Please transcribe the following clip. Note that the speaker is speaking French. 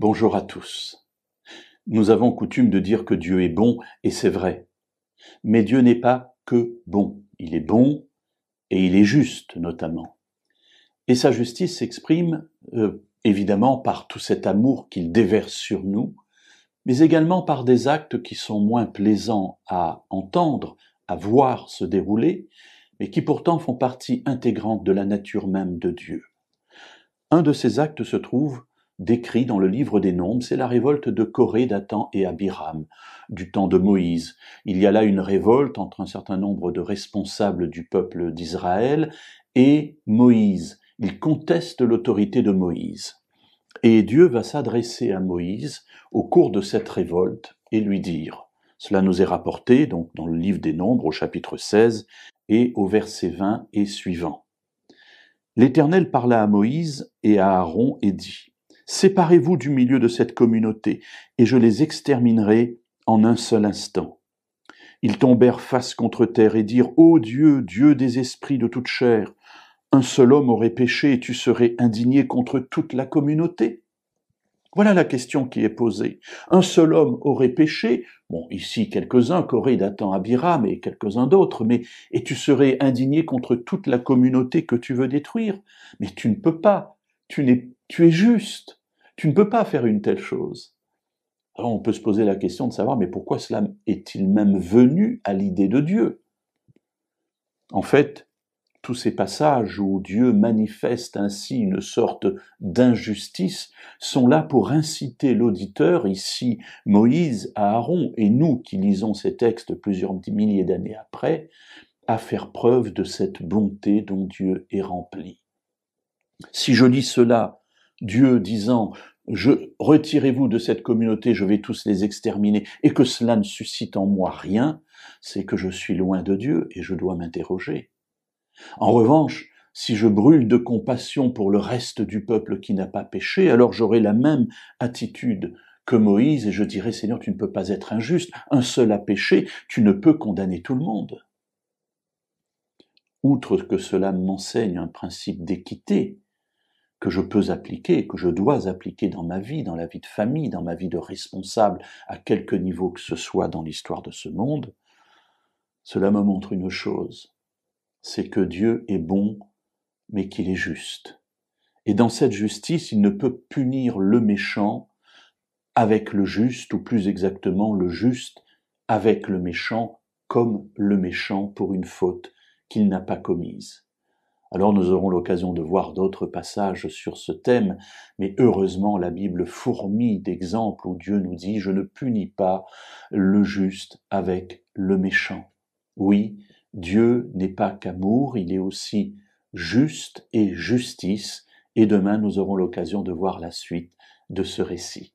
Bonjour à tous. Nous avons coutume de dire que Dieu est bon, et c'est vrai. Mais Dieu n'est pas que bon. Il est bon et il est juste, notamment. Et sa justice s'exprime euh, évidemment par tout cet amour qu'il déverse sur nous, mais également par des actes qui sont moins plaisants à entendre, à voir se dérouler, mais qui pourtant font partie intégrante de la nature même de Dieu. Un de ces actes se trouve décrit dans le livre des Nombres, c'est la révolte de Corée, Dathan et Abiram, du temps de Moïse. Il y a là une révolte entre un certain nombre de responsables du peuple d'Israël et Moïse. Ils contestent l'autorité de Moïse. Et Dieu va s'adresser à Moïse au cours de cette révolte et lui dire, cela nous est rapporté donc dans le livre des Nombres au chapitre 16 et au verset 20 et suivant. L'Éternel parla à Moïse et à Aaron et dit, Séparez-vous du milieu de cette communauté, et je les exterminerai en un seul instant. Ils tombèrent face contre terre et dirent, Ô Dieu, Dieu des esprits de toute chair, un seul homme aurait péché et tu serais indigné contre toute la communauté Voilà la question qui est posée. Un seul homme aurait péché, bon, ici quelques-uns, Corée, Dathan, Abiram et quelques-uns d'autres, mais, et tu serais indigné contre toute la communauté que tu veux détruire. Mais tu ne peux pas. Tu n'es, tu es juste. Tu ne peux pas faire une telle chose. Alors on peut se poser la question de savoir, mais pourquoi cela est-il même venu à l'idée de Dieu? En fait, tous ces passages où Dieu manifeste ainsi une sorte d'injustice sont là pour inciter l'auditeur, ici Moïse, Aaron, et nous qui lisons ces textes plusieurs milliers d'années après, à faire preuve de cette bonté dont Dieu est rempli. Si je lis cela Dieu disant je retirez-vous de cette communauté, je vais tous les exterminer, et que cela ne suscite en moi rien, c'est que je suis loin de Dieu et je dois m'interroger. En revanche, si je brûle de compassion pour le reste du peuple qui n'a pas péché, alors j'aurai la même attitude que Moïse et je dirai Seigneur, tu ne peux pas être injuste, un seul a péché, tu ne peux condamner tout le monde. Outre que cela m'enseigne un principe d'équité, que je peux appliquer, que je dois appliquer dans ma vie, dans la vie de famille, dans ma vie de responsable, à quelque niveau que ce soit dans l'histoire de ce monde, cela me montre une chose, c'est que Dieu est bon, mais qu'il est juste. Et dans cette justice, il ne peut punir le méchant avec le juste, ou plus exactement le juste avec le méchant, comme le méchant pour une faute qu'il n'a pas commise. Alors nous aurons l'occasion de voir d'autres passages sur ce thème, mais heureusement la Bible fourmille d'exemples où Dieu nous dit Je ne punis pas le juste avec le méchant. Oui, Dieu n'est pas qu'amour, il est aussi juste et justice, et demain nous aurons l'occasion de voir la suite de ce récit.